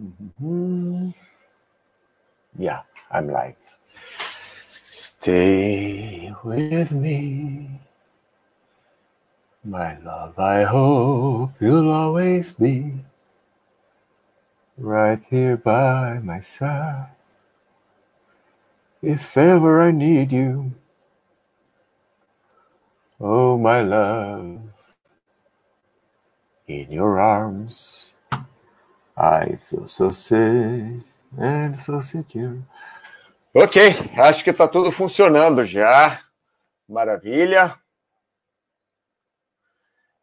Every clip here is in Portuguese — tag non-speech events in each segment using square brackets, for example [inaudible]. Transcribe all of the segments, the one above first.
Mm-hmm. Yeah, I'm like, Stay with me. My love, I hope you'll always be right here by my side. If ever I need you, oh my love, in your arms, I feel so safe and so secure. Ok, acho que está tudo funcionando já. Maravilha.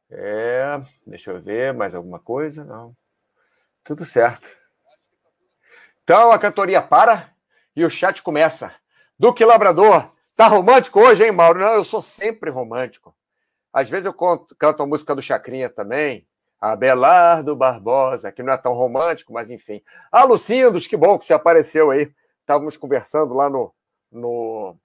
É, deixa eu ver, mais alguma coisa? Não. Tudo certo. Então a cantoria para e o chat começa. Duque Labrador, tá romântico hoje, hein, Mauro? Não, eu sou sempre romântico. Às vezes eu canto, canto a música do Chacrinha também. Abelardo Barbosa, que não é tão romântico, mas enfim. Ah, Lucindos, que bom que você apareceu aí. Estávamos conversando lá no, no,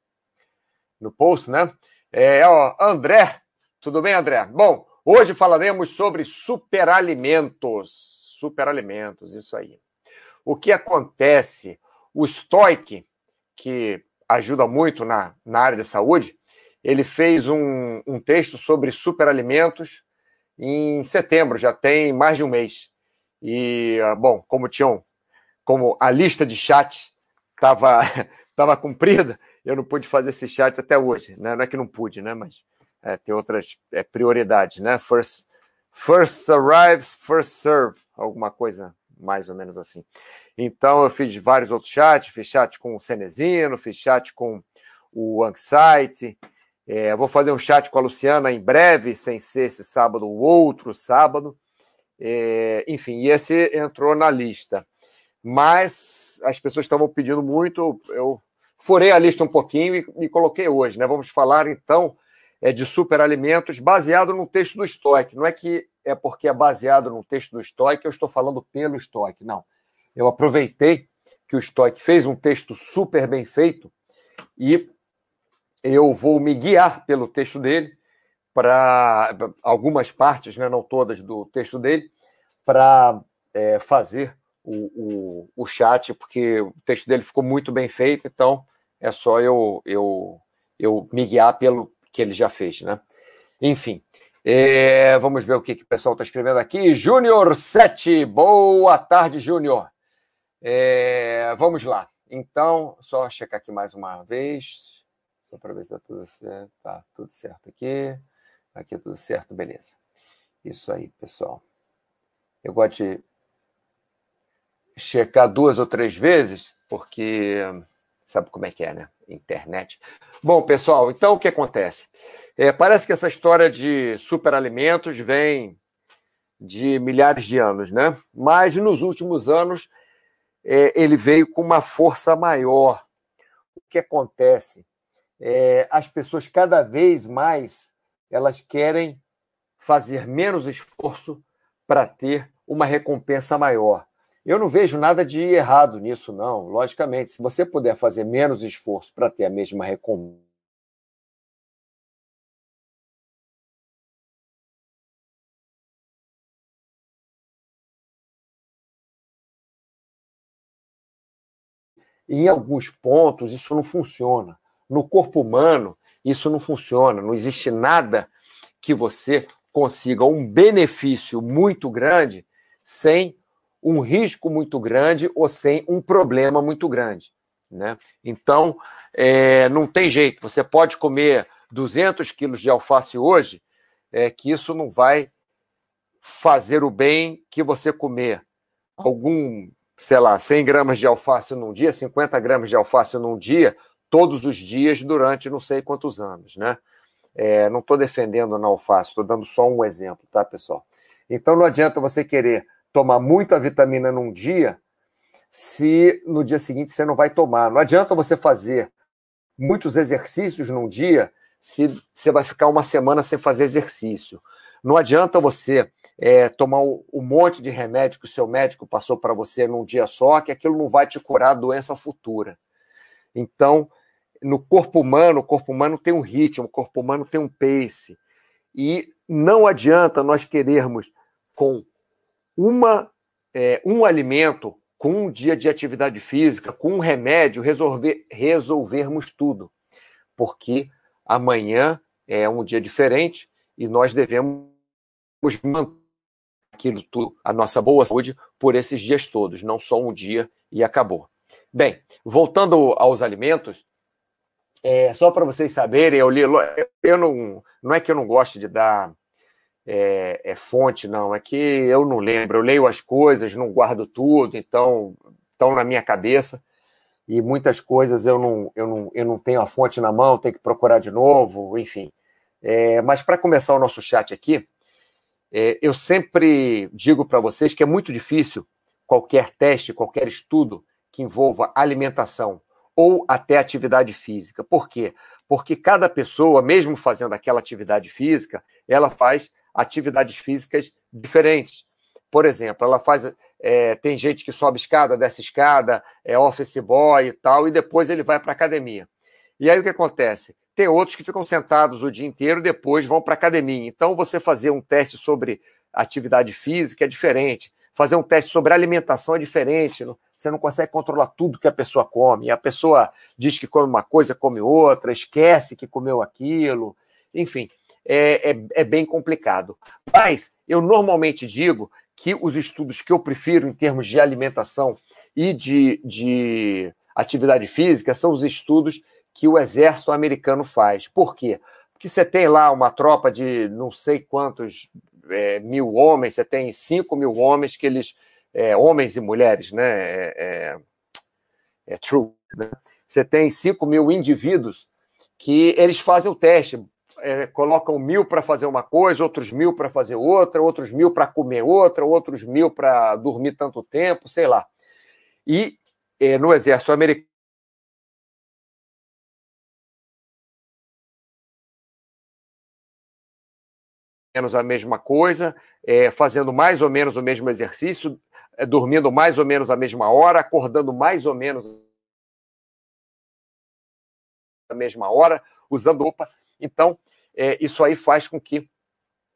no post, né? É, ó, André, tudo bem, André? Bom, hoje falaremos sobre superalimentos. Superalimentos, isso aí. O que acontece? O Stoic, que ajuda muito na, na área de saúde, ele fez um, um texto sobre superalimentos em setembro, já tem mais de um mês. E, ah, bom, como tinham, como a lista de chat estava [laughs] tava cumprida, eu não pude fazer esse chat até hoje. Né? Não é que não pude, né? Mas é, tem outras é, prioridades, né? First, first arrives, first serve, alguma coisa mais ou menos assim. Então, eu fiz vários outros chats, fiz chat com o Cenezino, fiz chat com o Anxiety, é, vou fazer um chat com a Luciana em breve, sem ser esse sábado ou outro sábado. É, enfim, e esse entrou na lista. Mas as pessoas estavam pedindo muito, eu furei a lista um pouquinho e, e coloquei hoje. Né? Vamos falar então é, de superalimentos baseado no texto do Stoic. Não é que é porque é baseado no texto do Stoic, eu estou falando pelo Stoic. Não. Eu aproveitei que o Stoic fez um texto super bem feito e eu vou me guiar pelo texto dele para algumas partes, né, não todas do texto dele, para é, fazer o, o, o chat, porque o texto dele ficou muito bem feito, então é só eu, eu, eu me guiar pelo que ele já fez, né? Enfim, é, vamos ver o que, que o pessoal está escrevendo aqui. Júnior 7, boa tarde, Júnior. É, vamos lá. Então, só checar aqui mais uma vez. Só para ver se está tudo certo. Tá tudo certo aqui. Aqui tudo certo, beleza. Isso aí, pessoal. Eu gosto de checar duas ou três vezes, porque sabe como é que é, né? Internet. Bom, pessoal, então o que acontece? É, parece que essa história de superalimentos vem de milhares de anos, né? Mas nos últimos anos é, ele veio com uma força maior. O que acontece? É, as pessoas cada vez mais elas querem fazer menos esforço para ter uma recompensa maior. Eu não vejo nada de errado nisso, não. Logicamente, se você puder fazer menos esforço para ter a mesma recompensa, em alguns pontos isso não funciona. No corpo humano, isso não funciona. Não existe nada que você consiga um benefício muito grande sem um risco muito grande ou sem um problema muito grande. Né? Então, é, não tem jeito. Você pode comer 200 quilos de alface hoje, é, que isso não vai fazer o bem que você comer algum, sei lá, 100 gramas de alface num dia, 50 gramas de alface num dia, todos os dias durante não sei quantos anos, né? É, não estou defendendo a alface, estou dando só um exemplo, tá, pessoal? Então não adianta você querer tomar muita vitamina num dia se no dia seguinte você não vai tomar. Não adianta você fazer muitos exercícios num dia se você vai ficar uma semana sem fazer exercício. Não adianta você é, tomar um, um monte de remédio que o seu médico passou para você num dia só, que aquilo não vai te curar a doença futura. Então, no corpo humano, o corpo humano tem um ritmo, o corpo humano tem um pace. E não adianta nós querermos, com uma, é, um alimento, com um dia de atividade física, com um remédio, resolver, resolvermos tudo. Porque amanhã é um dia diferente e nós devemos manter aquilo tudo, a nossa boa saúde, por esses dias todos, não só um dia e acabou. Bem, voltando aos alimentos, é, só para vocês saberem, eu li, eu não, não é que eu não gosto de dar é, é, fonte, não, é que eu não lembro, eu leio as coisas, não guardo tudo, então estão na minha cabeça e muitas coisas eu não, eu não, eu não tenho a fonte na mão, tenho que procurar de novo, enfim. É, mas para começar o nosso chat aqui, é, eu sempre digo para vocês que é muito difícil qualquer teste, qualquer estudo que envolva alimentação ou até atividade física. Por quê? Porque cada pessoa, mesmo fazendo aquela atividade física, ela faz atividades físicas diferentes. Por exemplo, ela faz. É, tem gente que sobe escada, desce escada, é office boy e tal, e depois ele vai para academia. E aí o que acontece? Tem outros que ficam sentados o dia inteiro, depois vão para academia. Então, você fazer um teste sobre atividade física é diferente. Fazer um teste sobre alimentação é diferente. Você não consegue controlar tudo que a pessoa come. A pessoa diz que come uma coisa, come outra, esquece que comeu aquilo. Enfim, é, é, é bem complicado. Mas eu normalmente digo que os estudos que eu prefiro em termos de alimentação e de, de atividade física são os estudos que o exército americano faz. Por quê? Porque você tem lá uma tropa de não sei quantos é, mil homens, você tem cinco mil homens que eles. É, homens e mulheres, né? É, é, é true. Né? Você tem cinco mil indivíduos que eles fazem o teste. É, colocam mil para fazer uma coisa, outros mil para fazer outra, outros mil para comer outra, outros mil para dormir tanto tempo, sei lá. E é, no exército americano, menos a mesma coisa, é, fazendo mais ou menos o mesmo exercício, dormindo mais ou menos a mesma hora, acordando mais ou menos a mesma hora, usando roupa. Então, é, isso aí faz com que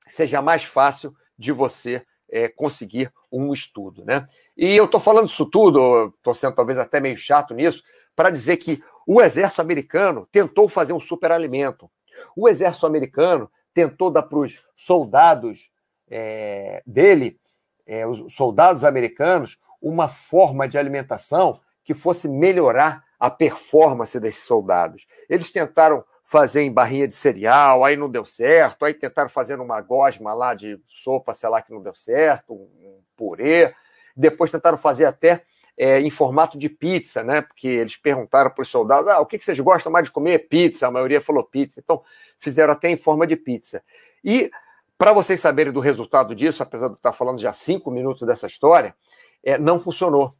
seja mais fácil de você é, conseguir um estudo. Né? E eu estou falando isso tudo, estou sendo talvez até meio chato nisso, para dizer que o exército americano tentou fazer um superalimento. O exército americano tentou dar para os soldados é, dele, é, os soldados americanos, uma forma de alimentação que fosse melhorar a performance desses soldados. Eles tentaram fazer em barrinha de cereal, aí não deu certo, aí tentaram fazer uma gosma lá de sopa, sei lá, que não deu certo, um purê. Depois tentaram fazer até é, em formato de pizza, né? Porque eles perguntaram para os soldados: ah, o que, que vocês gostam mais de comer? Pizza, a maioria falou pizza. Então, fizeram até em forma de pizza. E, para vocês saberem do resultado disso, apesar de estar falando já cinco minutos dessa história, é, não funcionou.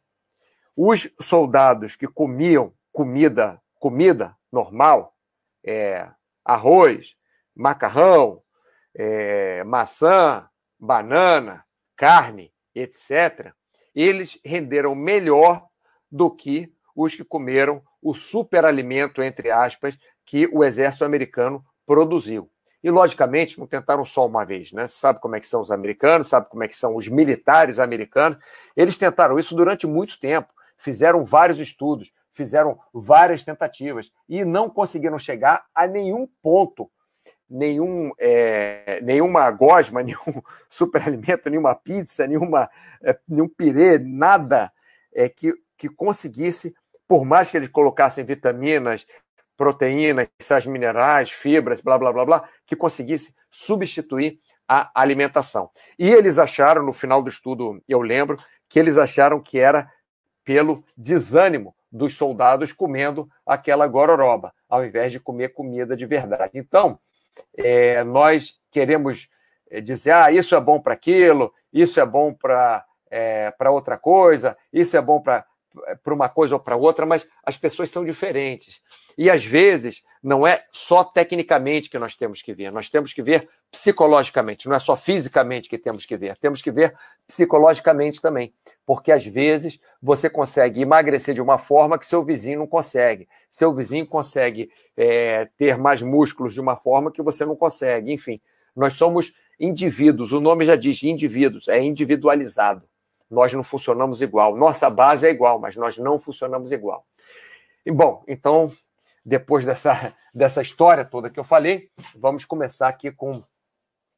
Os soldados que comiam comida, comida normal, é, arroz, macarrão, é, maçã, banana, carne, etc., eles renderam melhor do que os que comeram o superalimento, entre aspas, que o exército americano produziu. E, logicamente, não tentaram só uma vez, né? Sabe como é que são os americanos, sabe como é que são os militares americanos. Eles tentaram isso durante muito tempo, fizeram vários estudos, fizeram várias tentativas e não conseguiram chegar a nenhum ponto, nenhum, é, nenhuma gosma, [laughs] nenhum superalimento, nenhuma pizza, nenhuma, é, nenhum pirê, nada é, que, que conseguisse, por mais que eles colocassem vitaminas, proteínas, sais minerais, fibras, blá, blá, blá, blá, que conseguisse substituir a alimentação. E eles acharam, no final do estudo, eu lembro, que eles acharam que era pelo desânimo dos soldados comendo aquela gororoba, ao invés de comer comida de verdade. Então, é, nós queremos é, dizer, ah, isso é bom para aquilo, isso é bom para é, outra coisa, isso é bom para uma coisa ou para outra, mas as pessoas são diferentes. E às vezes não é só tecnicamente que nós temos que ver, nós temos que ver psicologicamente, não é só fisicamente que temos que ver, temos que ver psicologicamente também. Porque às vezes você consegue emagrecer de uma forma que seu vizinho não consegue. Seu vizinho consegue é, ter mais músculos de uma forma que você não consegue. Enfim, nós somos indivíduos, o nome já diz indivíduos, é individualizado. nós não funcionamos igual. Nossa base é igual, mas nós não funcionamos igual. E bom, então, depois dessa, [laughs] dessa história toda que eu falei, vamos começar aqui com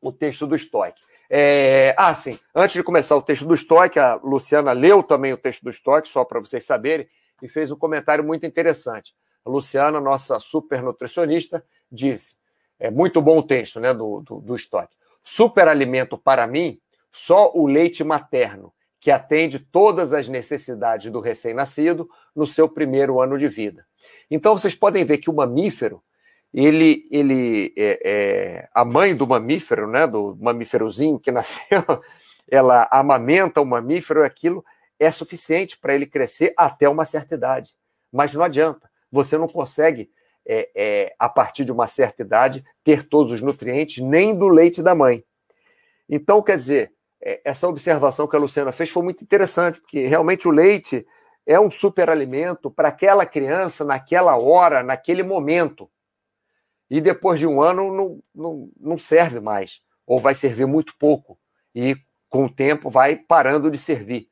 o texto do Stoic. É, ah, sim, antes de começar o texto do Stoic, a Luciana leu também o texto do Stoic, só para vocês saberem, e fez um comentário muito interessante. A Luciana, nossa super nutricionista, disse: é muito bom o texto né, do, do, do Stoic. Superalimento para mim, só o leite materno, que atende todas as necessidades do recém-nascido no seu primeiro ano de vida. Então vocês podem ver que o mamífero, ele, ele é, é, a mãe do mamífero, né, do mamíferozinho que [laughs] nasceu, ela amamenta o mamífero, aquilo é suficiente para ele crescer até uma certa idade. Mas não adianta, você não consegue, é, é, a partir de uma certa idade, ter todos os nutrientes nem do leite da mãe. Então, quer dizer, é, essa observação que a Luciana fez foi muito interessante, porque realmente o leite é um superalimento para aquela criança, naquela hora, naquele momento. E depois de um ano não, não, não serve mais, ou vai servir muito pouco. E com o tempo vai parando de servir.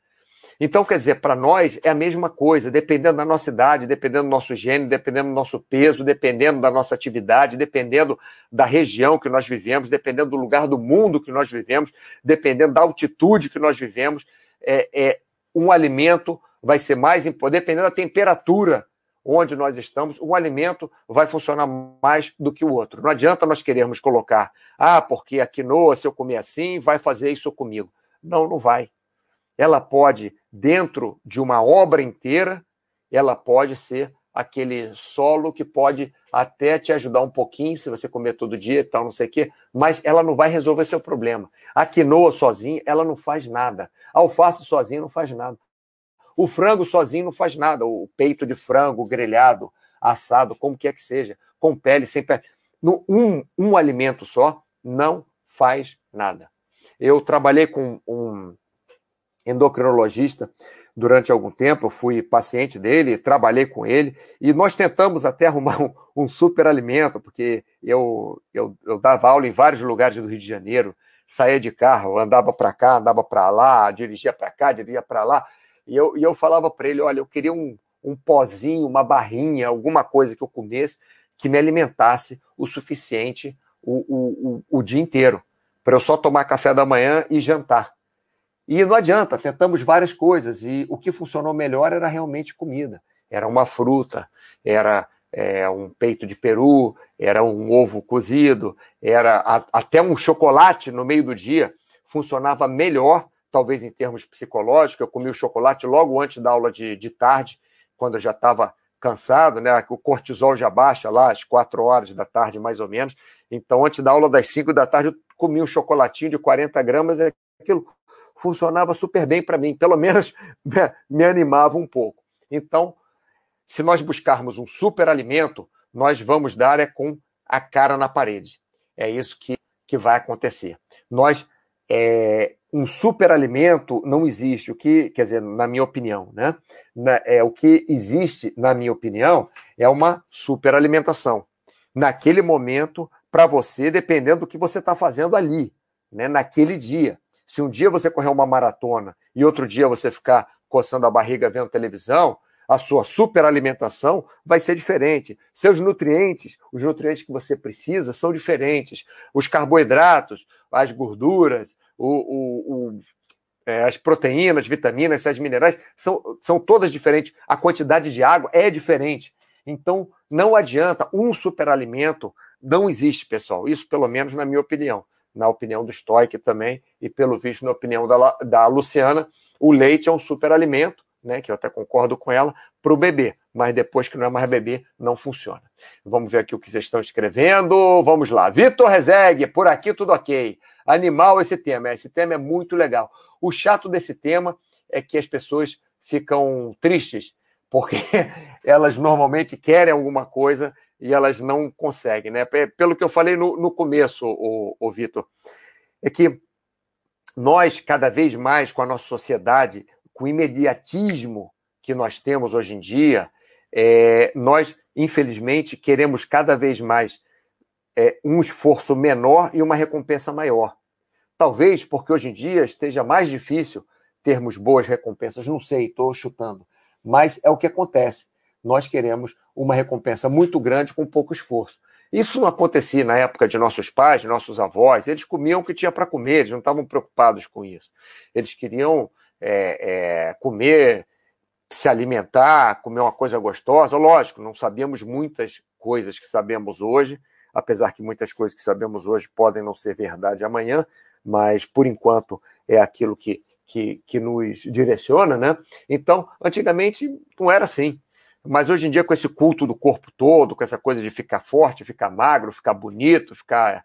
Então, quer dizer, para nós é a mesma coisa, dependendo da nossa idade, dependendo do nosso gênero, dependendo do nosso peso, dependendo da nossa atividade, dependendo da região que nós vivemos, dependendo do lugar do mundo que nós vivemos, dependendo da altitude que nós vivemos, é, é um alimento vai ser mais dependendo da temperatura onde nós estamos, um alimento vai funcionar mais do que o outro. Não adianta nós querermos colocar, ah, porque a quinoa, se eu comer assim, vai fazer isso comigo. Não, não vai ela pode, dentro de uma obra inteira, ela pode ser aquele solo que pode até te ajudar um pouquinho, se você comer todo dia e tal, não sei o quê, mas ela não vai resolver seu problema. A quinoa sozinha, ela não faz nada. A alface sozinha não faz nada. O frango sozinho não faz nada. O peito de frango grelhado, assado, como quer que seja, com pele, sem pele. Um, um alimento só não faz nada. Eu trabalhei com um, endocrinologista durante algum tempo, eu fui paciente dele, trabalhei com ele, e nós tentamos até [laughs] arrumar um, um super alimento, porque eu, eu, eu, dava aula em vários lugares do Rio de Janeiro, saía de carro, andava para cá, andava para lá, dirigia para cá, dirigia para lá, e eu, e eu falava para ele, olha, eu queria um, um pozinho, uma barrinha, alguma coisa que eu comesse que me alimentasse o suficiente o, o, o, o dia inteiro, para eu só tomar café da manhã e jantar. E não adianta, tentamos várias coisas e o que funcionou melhor era realmente comida. Era uma fruta, era é, um peito de peru, era um ovo cozido, era a, até um chocolate no meio do dia funcionava melhor, talvez em termos psicológicos. Eu comi o chocolate logo antes da aula de, de tarde, quando eu já estava cansado, né? O cortisol já baixa lá às quatro horas da tarde, mais ou menos. Então, antes da aula das cinco da tarde, eu comi um chocolatinho de 40 gramas, e aquilo funcionava super bem para mim, pelo menos [laughs] me animava um pouco. Então, se nós buscarmos um super alimento, nós vamos dar é com a cara na parede. É isso que, que vai acontecer. Nós é, um superalimento não existe. O que, quer dizer, na minha opinião, né? Na, é, o que existe, na minha opinião, é uma superalimentação. Naquele momento, para você, dependendo do que você está fazendo ali, né? naquele dia. Se um dia você correr uma maratona e outro dia você ficar coçando a barriga vendo televisão, a sua superalimentação vai ser diferente. Seus nutrientes, os nutrientes que você precisa, são diferentes. Os carboidratos, as gorduras, o, o, o, é, as proteínas, vitaminas, sais minerais, são, são todas diferentes. A quantidade de água é diferente. Então, não adianta um superalimento, não existe, pessoal. Isso, pelo menos, na minha opinião na opinião do Stoic também, e pelo visto na opinião da, da Luciana, o leite é um superalimento, né, que eu até concordo com ela, para o bebê, mas depois que não é mais bebê, não funciona. Vamos ver aqui o que vocês estão escrevendo. Vamos lá. Vitor Rezegue, por aqui tudo ok. Animal esse tema, esse tema é muito legal. O chato desse tema é que as pessoas ficam tristes, porque [laughs] elas normalmente querem alguma coisa e elas não conseguem, né? Pelo que eu falei no, no começo, o, o Vitor, é que nós, cada vez mais, com a nossa sociedade, com o imediatismo que nós temos hoje em dia, é, nós, infelizmente, queremos cada vez mais é, um esforço menor e uma recompensa maior. Talvez porque hoje em dia esteja mais difícil termos boas recompensas. Não sei, estou chutando. Mas é o que acontece. Nós queremos uma recompensa muito grande com pouco esforço. Isso não acontecia na época de nossos pais, nossos avós. Eles comiam o que tinha para comer, eles não estavam preocupados com isso. Eles queriam é, é, comer, se alimentar, comer uma coisa gostosa. Lógico, não sabíamos muitas coisas que sabemos hoje, apesar que muitas coisas que sabemos hoje podem não ser verdade amanhã, mas por enquanto é aquilo que, que, que nos direciona, né? Então, antigamente não era assim. Mas hoje em dia, com esse culto do corpo todo, com essa coisa de ficar forte, ficar magro, ficar bonito, ficar.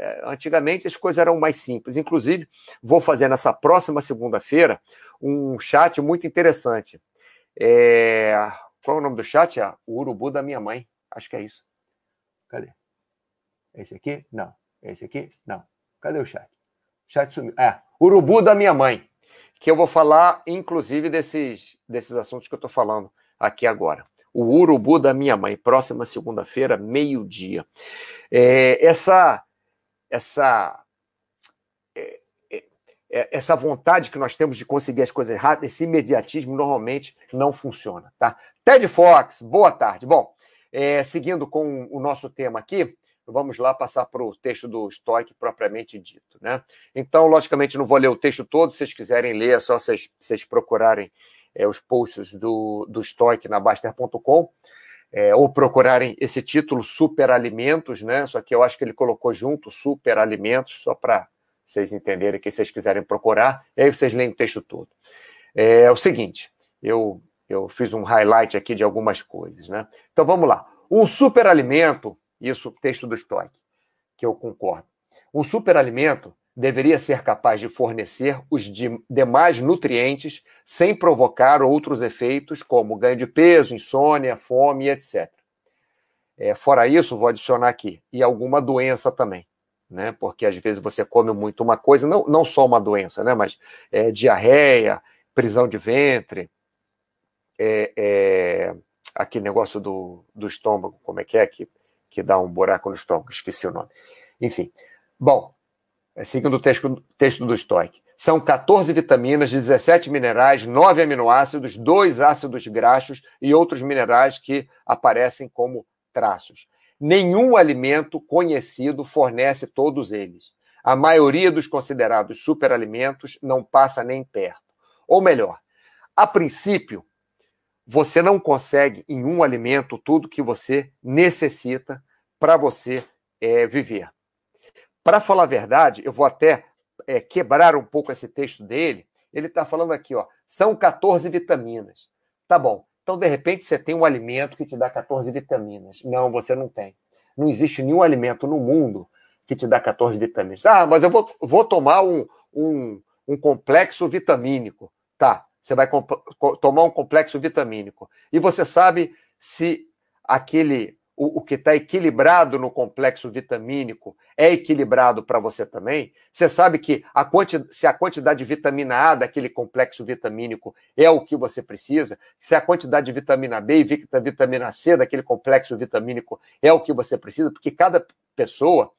É, antigamente as coisas eram mais simples. Inclusive, vou fazer nessa próxima segunda-feira um chat muito interessante. É... Qual é o nome do chat? É o Urubu da minha mãe. Acho que é isso. Cadê? Esse aqui? Não. Esse aqui? Não. Cadê o chat? O chat sumiu. É, Urubu da minha mãe. Que eu vou falar, inclusive, desses, desses assuntos que eu estou falando aqui agora. O urubu da minha mãe, próxima segunda-feira, meio-dia. É, essa, essa, é, é, é, essa vontade que nós temos de conseguir as coisas rápidas, esse imediatismo normalmente não funciona, tá? Ted Fox, boa tarde. Bom, é, seguindo com o nosso tema aqui, vamos lá passar para o texto do Stoic propriamente dito, né? Então, logicamente, não vou ler o texto todo, se vocês quiserem ler, é só vocês, vocês procurarem os posts do, do Stoic na Baster.com, é, ou procurarem esse título Superalimentos, né? Só que eu acho que ele colocou junto Superalimentos, só para vocês entenderem que vocês quiserem procurar, e aí vocês leem o texto todo. É, é o seguinte, eu, eu fiz um highlight aqui de algumas coisas, né? Então vamos lá. Um superalimento, isso texto do Stoic, que eu concordo. Um superalimento deveria ser capaz de fornecer os de demais nutrientes sem provocar outros efeitos, como ganho de peso, insônia, fome, etc. É, fora isso, vou adicionar aqui, e alguma doença também, né? Porque às vezes você come muito uma coisa, não, não só uma doença, né? Mas é, diarreia, prisão de ventre, é, é, aquele negócio do, do estômago, como é que é, que, que dá um buraco no estômago, esqueci o nome. Enfim, bom, seguindo o texto, texto do Stoic. São 14 vitaminas, 17 minerais, 9 aminoácidos, 2 ácidos graxos e outros minerais que aparecem como traços. Nenhum alimento conhecido fornece todos eles. A maioria dos considerados superalimentos não passa nem perto. Ou melhor, a princípio, você não consegue em um alimento tudo que você necessita para você é, viver. Para falar a verdade, eu vou até é, quebrar um pouco esse texto dele. Ele está falando aqui, ó, são 14 vitaminas. Tá bom. Então, de repente, você tem um alimento que te dá 14 vitaminas. Não, você não tem. Não existe nenhum alimento no mundo que te dá 14 vitaminas. Ah, mas eu vou, vou tomar um, um, um complexo vitamínico. Tá, você vai tomar um complexo vitamínico. E você sabe se aquele o, o que está equilibrado no complexo vitamínico é equilibrado para você também, você sabe que a quanti, se a quantidade de vitamina A daquele complexo vitamínico é o que você precisa, se a quantidade de vitamina B e vitamina C daquele complexo vitamínico é o que você precisa, porque cada pessoa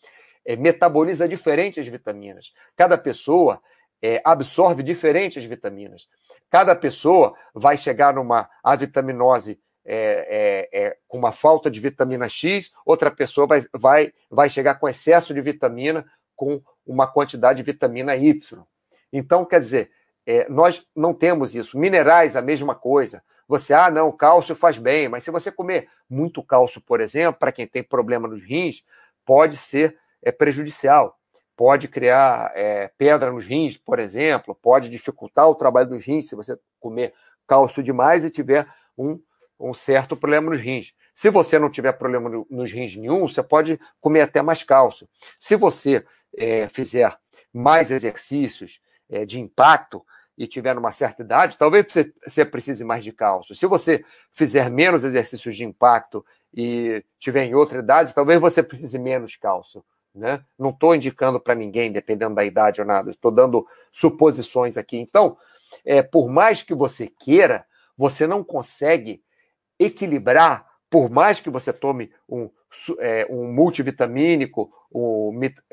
é, metaboliza diferente as vitaminas, cada pessoa é, absorve diferente as vitaminas, cada pessoa vai chegar numa avitaminose é, é, é, com uma falta de vitamina X, outra pessoa vai, vai, vai chegar com excesso de vitamina, com uma quantidade de vitamina Y. Então, quer dizer, é, nós não temos isso. Minerais, a mesma coisa. Você, ah, não, cálcio faz bem, mas se você comer muito cálcio, por exemplo, para quem tem problema nos rins, pode ser é, prejudicial. Pode criar é, pedra nos rins, por exemplo, pode dificultar o trabalho dos rins se você comer cálcio demais e tiver um um certo problema nos rins. Se você não tiver problema nos rins nenhum, você pode comer até mais cálcio. Se você é, fizer mais exercícios é, de impacto e tiver uma certa idade, talvez você, você precise mais de cálcio. Se você fizer menos exercícios de impacto e tiver em outra idade, talvez você precise menos cálcio. Né? Não estou indicando para ninguém, dependendo da idade ou nada, estou dando suposições aqui. Então, é, por mais que você queira, você não consegue equilibrar, por mais que você tome um é, um multivitamínico, um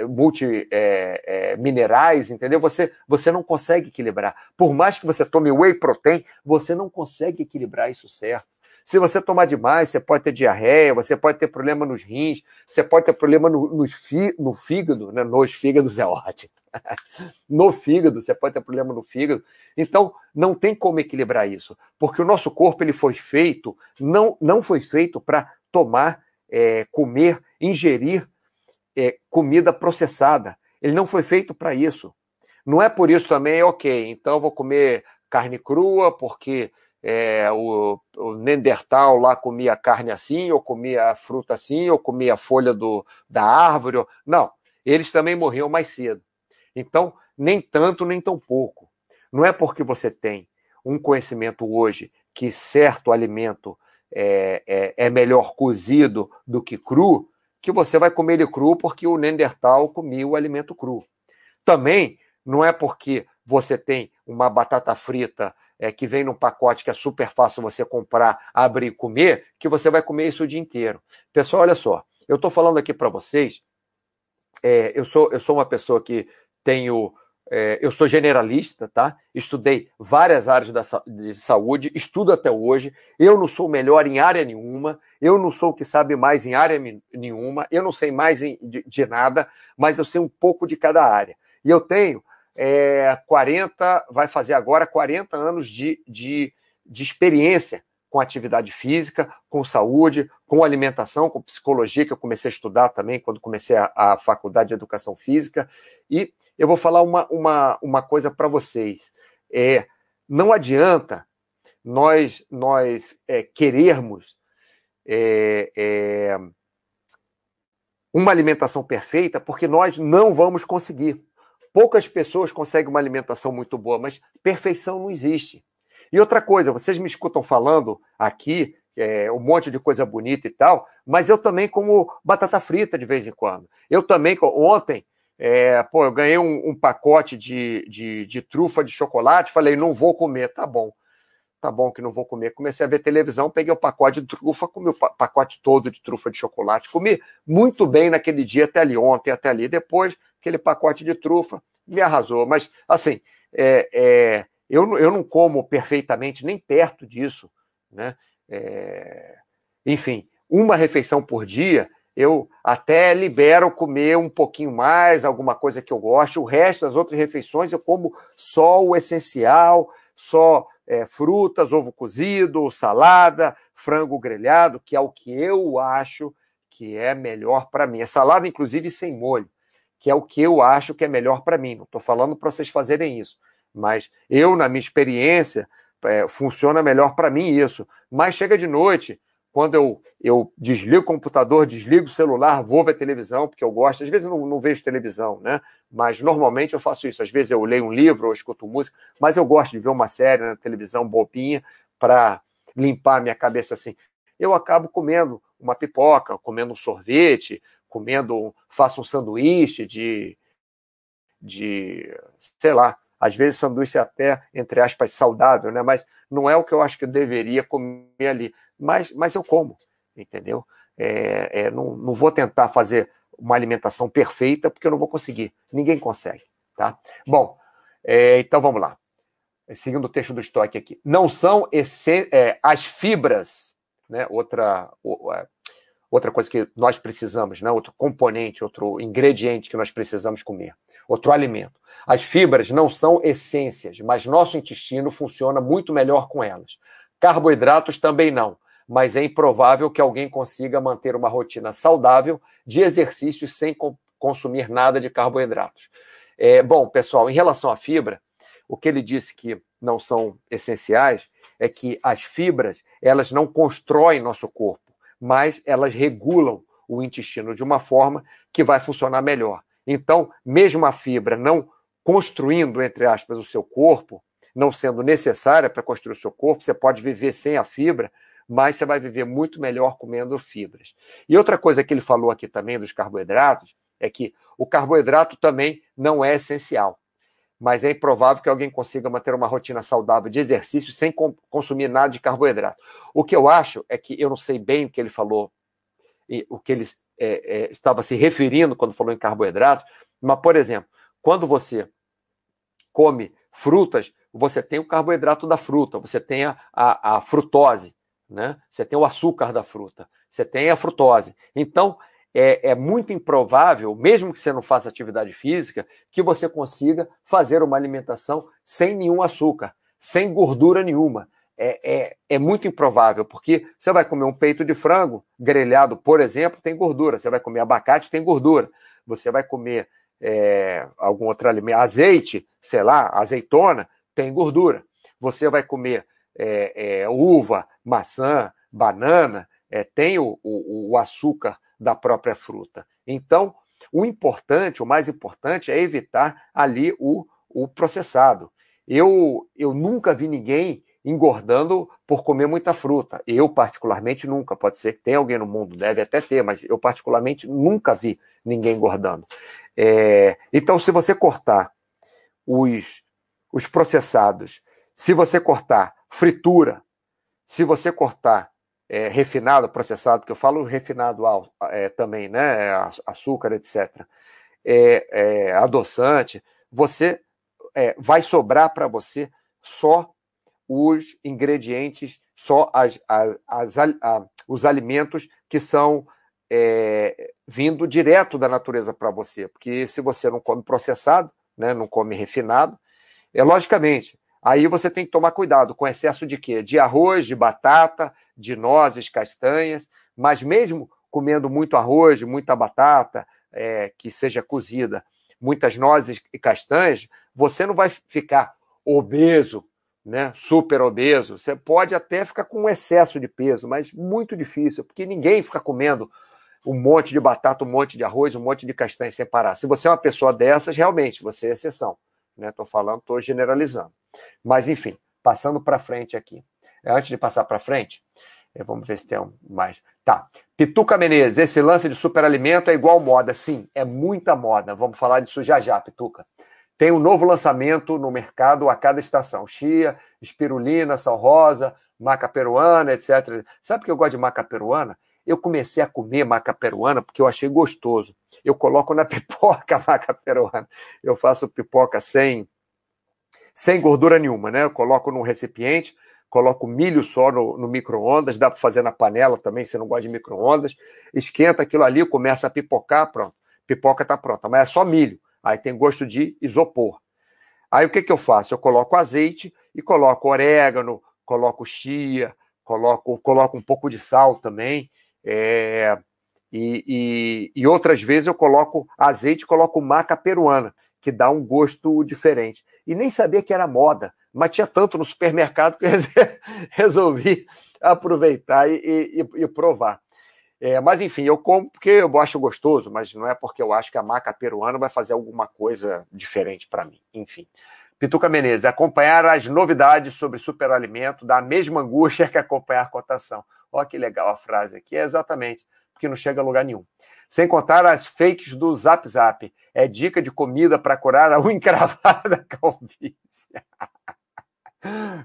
multiminerais, é, é, entendeu? Você, você não consegue equilibrar. Por mais que você tome whey protein, você não consegue equilibrar isso certo. Se você tomar demais, você pode ter diarreia, você pode ter problema nos rins, você pode ter problema no, no, no fígado, né? Nos fígados é ótimo. [laughs] no fígado, você pode ter problema no fígado. Então, não tem como equilibrar isso, porque o nosso corpo ele foi feito, não, não foi feito para tomar, é, comer, ingerir é, comida processada. Ele não foi feito para isso. Não é por isso também, ok, então eu vou comer carne crua, porque é, o, o Neandertal lá comia carne assim, ou comia fruta assim, ou comia folha do, da árvore. Ou... Não, eles também morriam mais cedo. Então, nem tanto, nem tão pouco. Não é porque você tem um conhecimento hoje que certo alimento é, é, é melhor cozido do que cru, que você vai comer ele cru porque o Neandertal comia o alimento cru. Também não é porque você tem uma batata frita é, que vem num pacote que é super fácil você comprar, abrir e comer, que você vai comer isso o dia inteiro. Pessoal, olha só, eu estou falando aqui para vocês, é, eu, sou, eu sou uma pessoa que tenho. É, eu sou generalista, tá? Estudei várias áreas da, de saúde, estudo até hoje. Eu não sou melhor em área nenhuma, eu não sou o que sabe mais em área nenhuma, eu não sei mais em, de, de nada, mas eu sei um pouco de cada área. E eu tenho é, 40, vai fazer agora 40 anos de, de, de experiência com atividade física, com saúde, com alimentação, com psicologia, que eu comecei a estudar também quando comecei a, a faculdade de educação física. E eu vou falar uma, uma, uma coisa para vocês. É, não adianta nós, nós é, querermos é, é, uma alimentação perfeita, porque nós não vamos conseguir. Poucas pessoas conseguem uma alimentação muito boa, mas perfeição não existe. E outra coisa, vocês me escutam falando aqui é, um monte de coisa bonita e tal, mas eu também como batata frita de vez em quando. Eu também, ontem, é, pô, eu ganhei um, um pacote de, de, de, trufa de chocolate, falei, não vou comer, tá bom. Tá bom que não vou comer. Comecei a ver televisão, peguei o pacote de trufa, comi o pacote todo de trufa de chocolate. Comi muito bem naquele dia, até ali ontem, até ali. Depois, aquele pacote de trufa, me arrasou. Mas, assim, é, é, eu, eu não como perfeitamente, nem perto disso. Né? É, enfim, uma refeição por dia, eu até libero comer um pouquinho mais, alguma coisa que eu gosto. O resto das outras refeições eu como só o essencial, só é, frutas, ovo cozido, salada, frango grelhado, que é o que eu acho que é melhor para mim. É salada, inclusive, sem molho que é o que eu acho que é melhor para mim. Não estou falando para vocês fazerem isso, mas eu, na minha experiência, é, funciona melhor para mim isso. Mas chega de noite, quando eu, eu desligo o computador, desligo o celular, vou ver televisão, porque eu gosto. Às vezes eu não, não vejo televisão, né? Mas normalmente eu faço isso. Às vezes eu leio um livro ou escuto música, mas eu gosto de ver uma série na televisão bobinha para limpar a minha cabeça assim. Eu acabo comendo uma pipoca, comendo um sorvete, comendo, faço um sanduíche de, de, sei lá, às vezes sanduíche até, entre aspas, saudável, né? Mas não é o que eu acho que eu deveria comer ali. Mas, mas eu como, entendeu? É, é, não, não vou tentar fazer uma alimentação perfeita, porque eu não vou conseguir. Ninguém consegue, tá? Bom, é, então vamos lá. Seguindo o texto do estoque aqui. Não são esse, é, as fibras, né? Outra, outra coisa que nós precisamos, né? outro componente, outro ingrediente que nós precisamos comer, outro alimento. As fibras não são essências, mas nosso intestino funciona muito melhor com elas. Carboidratos também não, mas é improvável que alguém consiga manter uma rotina saudável de exercícios sem consumir nada de carboidratos. É, bom, pessoal, em relação à fibra, o que ele disse que não são essenciais é que as fibras elas não constroem nosso corpo mas elas regulam o intestino de uma forma que vai funcionar melhor. Então, mesmo a fibra não construindo, entre aspas, o seu corpo, não sendo necessária para construir o seu corpo, você pode viver sem a fibra, mas você vai viver muito melhor comendo fibras. E outra coisa que ele falou aqui também dos carboidratos é que o carboidrato também não é essencial mas é improvável que alguém consiga manter uma rotina saudável de exercício sem consumir nada de carboidrato. O que eu acho é que eu não sei bem o que ele falou o que ele é, é, estava se referindo quando falou em carboidratos, mas, por exemplo, quando você come frutas, você tem o carboidrato da fruta, você tem a, a, a frutose, né? você tem o açúcar da fruta, você tem a frutose. Então, é, é, muito improvável, mesmo que você não faça atividade física, que você consiga fazer uma alimentação sem nenhum açúcar, sem gordura nenhuma. É, é, é, muito improvável, porque você vai comer um peito de frango grelhado, por exemplo, tem gordura. Você vai comer abacate, tem gordura. Você vai comer é, algum outro alimento, azeite, sei lá, azeitona, tem gordura. Você vai comer é, é, uva, maçã, banana, é, tem o, o, o açúcar da própria fruta. Então, o importante, o mais importante é evitar ali o, o processado. Eu, eu nunca vi ninguém engordando por comer muita fruta. Eu, particularmente, nunca. Pode ser que tenha alguém no mundo, deve até ter, mas eu, particularmente, nunca vi ninguém engordando. É, então, se você cortar os, os processados, se você cortar fritura, se você cortar é, refinado, processado, que eu falo refinado é, também, né? Açúcar, etc. É, é, adoçante, você é, vai sobrar para você só os ingredientes, só as, as, as a, os alimentos que são é, vindo direto da natureza para você. Porque se você não come processado, né, não come refinado, é logicamente, aí você tem que tomar cuidado com excesso de quê? De arroz, de batata, de nozes, castanhas, mas mesmo comendo muito arroz, muita batata, é, que seja cozida, muitas nozes e castanhas, você não vai ficar obeso, né, super obeso. Você pode até ficar com excesso de peso, mas muito difícil, porque ninguém fica comendo um monte de batata, um monte de arroz, um monte de castanha sem parar. Se você é uma pessoa dessas, realmente, você é exceção. Estou né? falando, estou generalizando. Mas, enfim, passando para frente aqui. Antes de passar para frente, é, vamos ver se tem um mais. Tá. Pituca Menezes, esse lance de superalimento é igual moda. Sim, é muita moda. Vamos falar disso já já, Pituca. Tem um novo lançamento no mercado a cada estação. Chia, espirulina, sal rosa, maca peruana, etc. Sabe que eu gosto de maca peruana? Eu comecei a comer maca peruana porque eu achei gostoso. Eu coloco na [laughs] pipoca a maca peruana. Eu faço pipoca sem, sem gordura nenhuma, né? Eu coloco num recipiente, coloco milho só no, no micro-ondas, dá para fazer na panela também, se não gosta de micro-ondas. Esquenta aquilo ali, começa a pipocar, pronto. Pipoca está pronta, mas é só milho. Aí tem gosto de isopor. Aí o que, que eu faço? Eu coloco azeite e coloco orégano, coloco chia, coloco, coloco um pouco de sal também é, e, e, e, outras vezes eu coloco azeite, coloco maca peruana, que dá um gosto diferente. E nem sabia que era moda, mas tinha tanto no supermercado que [laughs] resolvi aproveitar e, e, e provar. É, mas enfim, eu como porque eu acho gostoso, mas não é porque eu acho que a maca peruana vai fazer alguma coisa diferente para mim. Enfim. Pituca Menezes, acompanhar as novidades sobre superalimento da mesma angústia que acompanhar a cotação. Olha que legal a frase aqui. É exatamente, porque não chega a lugar nenhum. Sem contar as fakes do Zap Zap. É dica de comida para curar a unha [laughs] encravada da calvície.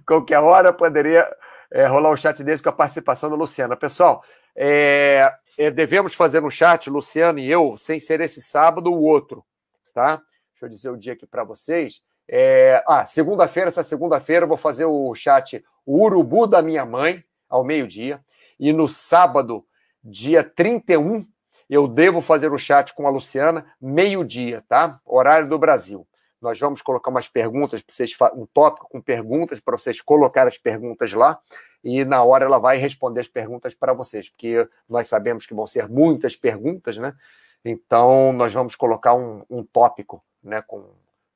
Qualquer hora poderia é, rolar um chat desse com a participação da Luciana. Pessoal, é, é, devemos fazer um chat, Luciana e eu, sem ser esse sábado o outro, tá? Deixa eu dizer o dia aqui para vocês. É, ah, segunda-feira, essa segunda-feira, eu vou fazer o chat Urubu da Minha Mãe, ao meio-dia. E no sábado, dia 31, eu devo fazer o chat com a Luciana, meio-dia, tá? Horário do Brasil. Nós vamos colocar umas perguntas para vocês, um tópico com perguntas para vocês colocar as perguntas lá e na hora ela vai responder as perguntas para vocês, porque nós sabemos que vão ser muitas perguntas, né? Então nós vamos colocar um, um tópico, né, com,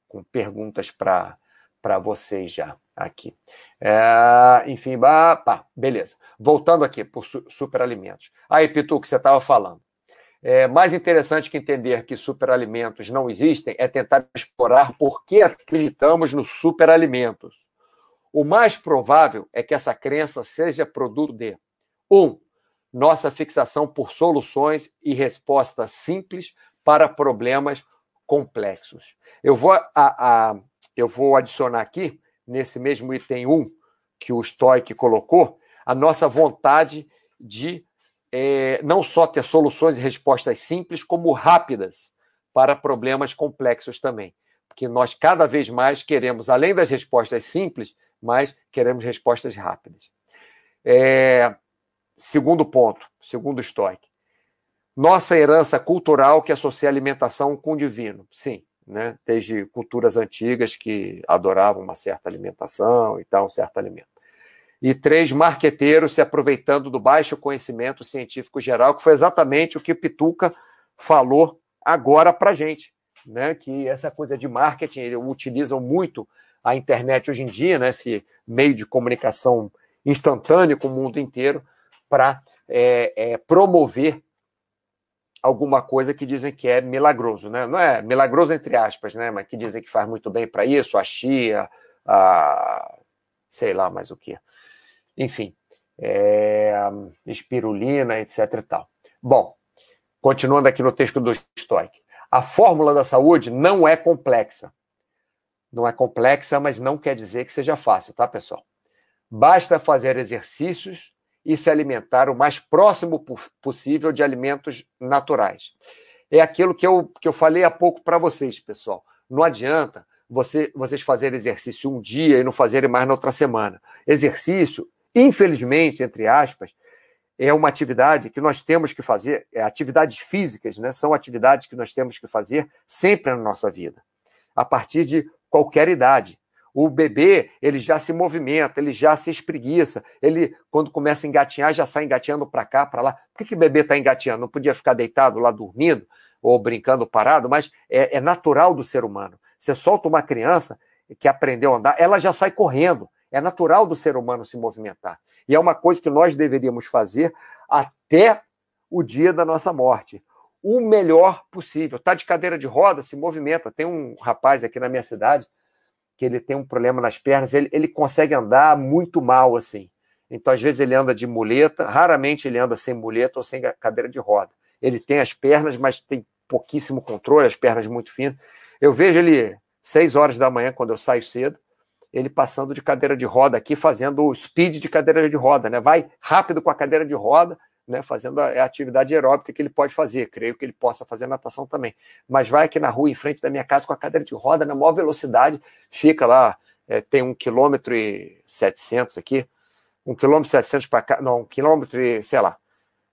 com perguntas para para vocês já aqui. É, enfim, bah, pá, beleza. Voltando aqui por su superalimentos. Aí, Pitu, que você estava falando. É, mais interessante que entender que superalimentos não existem é tentar explorar por que acreditamos nos superalimentos. O mais provável é que essa crença seja produto de um, nossa fixação por soluções e respostas simples para problemas complexos. Eu vou, a, a, eu vou adicionar aqui, nesse mesmo item 1 que o Stoic colocou, a nossa vontade de é, não só ter soluções e respostas simples, como rápidas para problemas complexos também. Porque nós cada vez mais queremos, além das respostas simples, mas queremos respostas rápidas. É, segundo ponto, segundo estoque. Nossa herança cultural que associa alimentação com o divino. Sim, né? desde culturas antigas que adoravam uma certa alimentação e tal, um certo alimento. E três, marqueteiros se aproveitando do baixo conhecimento científico geral, que foi exatamente o que Pituca falou agora para gente, né? que essa coisa de marketing, eles utilizam muito a internet hoje em dia, né? esse meio de comunicação instantâneo com o mundo inteiro, para é, é, promover alguma coisa que dizem que é milagroso, né? Não é milagroso entre aspas, né? Mas que dizem que faz muito bem para isso, a chia, a sei lá mais o que. Enfim, é, espirulina, etc e tal. Bom, continuando aqui no texto do Stoic. A fórmula da saúde não é complexa. Não é complexa, mas não quer dizer que seja fácil, tá, pessoal? Basta fazer exercícios e se alimentar o mais próximo possível de alimentos naturais. É aquilo que eu, que eu falei há pouco para vocês, pessoal. Não adianta você, vocês fazerem exercício um dia e não fazerem mais na outra semana. Exercício, infelizmente, entre aspas, é uma atividade que nós temos que fazer, é, atividades físicas, né? São atividades que nós temos que fazer sempre na nossa vida, a partir de qualquer idade. O bebê, ele já se movimenta, ele já se espreguiça. Ele, quando começa a engatinhar, já sai engatinhando para cá, para lá. Por que, que o bebê está engatinhando? Não podia ficar deitado lá dormindo ou brincando parado, mas é, é natural do ser humano. Você solta uma criança que aprendeu a andar, ela já sai correndo. É natural do ser humano se movimentar. E é uma coisa que nós deveríamos fazer até o dia da nossa morte. O melhor possível. Está de cadeira de roda, se movimenta. Tem um rapaz aqui na minha cidade que ele tem um problema nas pernas, ele, ele consegue andar muito mal assim. Então, às vezes, ele anda de muleta, raramente ele anda sem muleta ou sem cadeira de roda. Ele tem as pernas, mas tem pouquíssimo controle, as pernas muito finas. Eu vejo ele seis horas da manhã, quando eu saio cedo, ele passando de cadeira de roda aqui, fazendo o speed de cadeira de roda, né? Vai rápido com a cadeira de roda, né, fazendo a, a, atividade aeróbica que ele pode fazer. Creio que ele possa fazer natação também. Mas vai aqui na rua, em frente da minha casa, com a cadeira de roda, na maior velocidade, fica lá, é, tem um quilômetro e setecentos aqui, um quilômetro setecentos para cá, não, um quilômetro e, sei lá,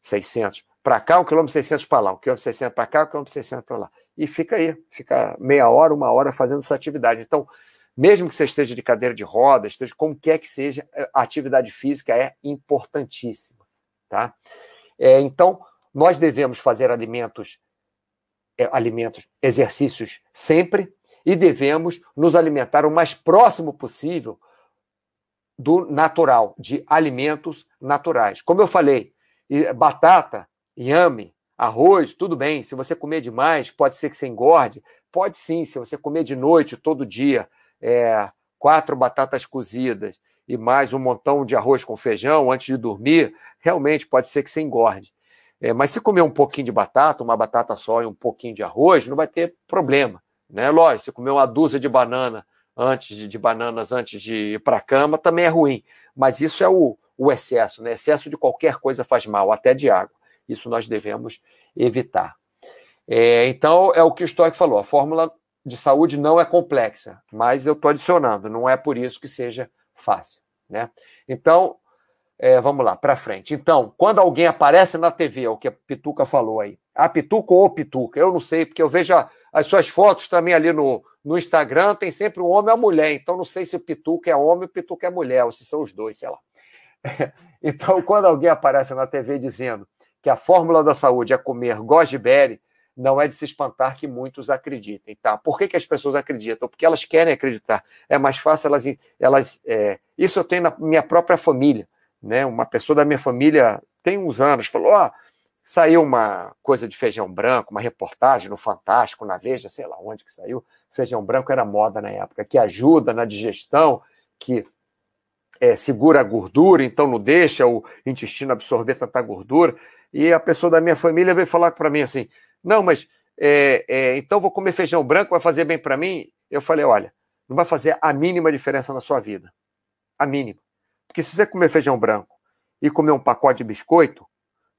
seiscentos para cá, um quilômetro seiscentos para lá, um quilômetro seiscentos para cá, um quilômetro seiscentos para lá. E fica aí, fica meia hora, uma hora fazendo sua atividade. Então, mesmo que você esteja de cadeira de rodas, esteja como quer que seja, a atividade física é importantíssima. Tá? É, então, nós devemos fazer alimentos, é, alimentos, exercícios sempre e devemos nos alimentar o mais próximo possível do natural, de alimentos naturais. Como eu falei, batata, inhame, arroz, tudo bem. Se você comer demais, pode ser que você engorde. Pode sim, se você comer de noite, todo dia, é, quatro batatas cozidas e mais um montão de arroz com feijão antes de dormir, realmente pode ser que você engorde. É, mas se comer um pouquinho de batata, uma batata só e um pouquinho de arroz, não vai ter problema. Né? Lógico, se comer uma dúzia de banana antes de, de bananas antes de ir para a cama, também é ruim. Mas isso é o, o excesso, né? Excesso de qualquer coisa faz mal, até de água. Isso nós devemos evitar. É, então, é o que o Stoic falou: a fórmula de saúde não é complexa, mas eu estou adicionando, não é por isso que seja fácil. Né? Então, é, vamos lá, para frente. Então, quando alguém aparece na TV, é o que a Pituca falou aí, a Pituca ou Pituca, eu não sei, porque eu vejo as suas fotos também ali no, no Instagram, tem sempre um homem e uma mulher, então não sei se o Pituca é homem ou Pituca é mulher, ou se são os dois, sei lá. [laughs] Então, quando alguém aparece na TV dizendo que a fórmula da saúde é comer goji berry, não é de se espantar que muitos acreditem, tá? Por que, que as pessoas acreditam? Porque elas querem acreditar. É mais fácil elas. elas é... Isso eu tenho na minha própria família, né? Uma pessoa da minha família tem uns anos falou: ó, oh, saiu uma coisa de feijão branco, uma reportagem no Fantástico, na Veja, sei lá onde que saiu. Feijão branco era moda na época, que ajuda na digestão, que é, segura a gordura, então não deixa o intestino absorver tanta gordura. E a pessoa da minha família veio falar para mim assim: não, mas é, é, então vou comer feijão branco, vai fazer bem para mim? Eu falei, olha, não vai fazer a mínima diferença na sua vida. A mínima. Porque se você comer feijão branco e comer um pacote de biscoito,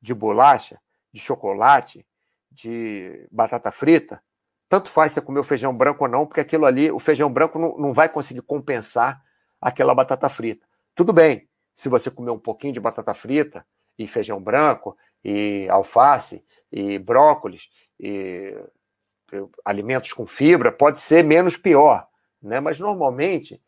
de bolacha, de chocolate, de batata frita, tanto faz você comer o feijão branco ou não, porque aquilo ali, o feijão branco não, não vai conseguir compensar aquela batata frita. Tudo bem, se você comer um pouquinho de batata frita e feijão branco e alface e brócolis e alimentos com fibra, pode ser menos pior, né? Mas normalmente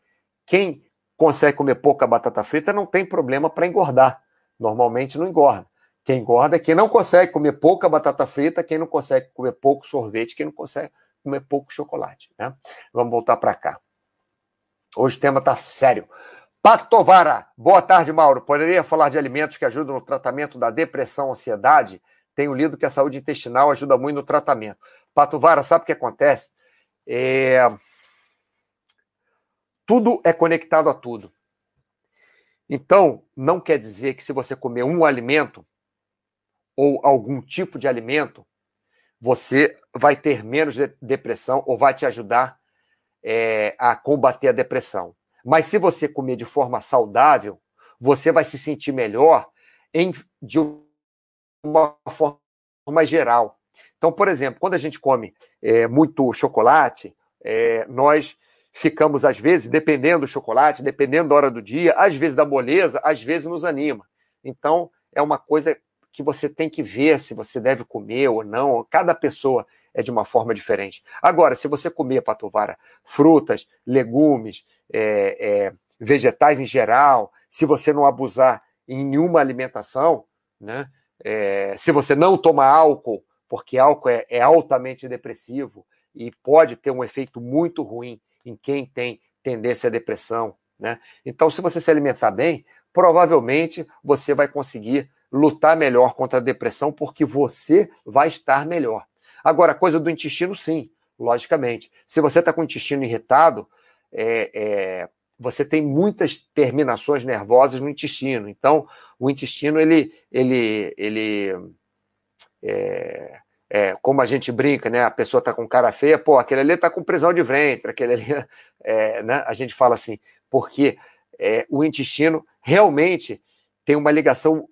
quem consegue comer pouca batata frita não tem problema para engordar. Normalmente não engorda. Quem engorda é quem não consegue comer pouca batata frita, quem não consegue comer pouco sorvete, quem não consegue comer pouco chocolate. Né? Vamos voltar para cá. Hoje o tema está sério. Patovara, boa tarde, Mauro. Poderia falar de alimentos que ajudam no tratamento da depressão, ansiedade? Tenho lido que a saúde intestinal ajuda muito no tratamento. Patovara, sabe o que acontece? É... Tudo é conectado a tudo. Então, não quer dizer que se você comer um alimento ou algum tipo de alimento, você vai ter menos de depressão ou vai te ajudar é, a combater a depressão. Mas se você comer de forma saudável, você vai se sentir melhor em, de uma forma geral. Então, por exemplo, quando a gente come é, muito chocolate, é, nós ficamos, às vezes, dependendo do chocolate, dependendo da hora do dia, às vezes da moleza, às vezes nos anima. Então, é uma coisa que você tem que ver se você deve comer ou não. Cada pessoa é de uma forma diferente. Agora, se você comer, Patovara, frutas, legumes, é, é, vegetais em geral, se você não abusar em nenhuma alimentação, né? É, se você não toma álcool, porque álcool é, é, altamente depressivo e pode ter um efeito muito ruim em quem tem tendência à depressão, né? Então, se você se alimentar bem, provavelmente você vai conseguir lutar melhor contra a depressão, porque você vai estar melhor. Agora, coisa do intestino, sim, logicamente. Se você está com o intestino irritado, é, é, você tem muitas terminações nervosas no intestino. Então, o intestino, ele, ele, ele é, é, como a gente brinca, né? A pessoa está com cara feia, pô, aquele ali está com prisão de ventre, aquele ali, [laughs] é, né? A gente fala assim, porque é, o intestino realmente tem uma ligação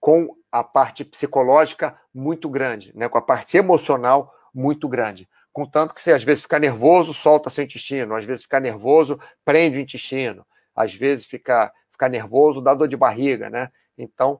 com a parte psicológica muito grande, né? Com a parte emocional muito grande. Contanto que você às vezes fica nervoso, solta seu intestino, às vezes fica nervoso, prende o intestino, às vezes fica, fica nervoso, dá dor de barriga, né? Então,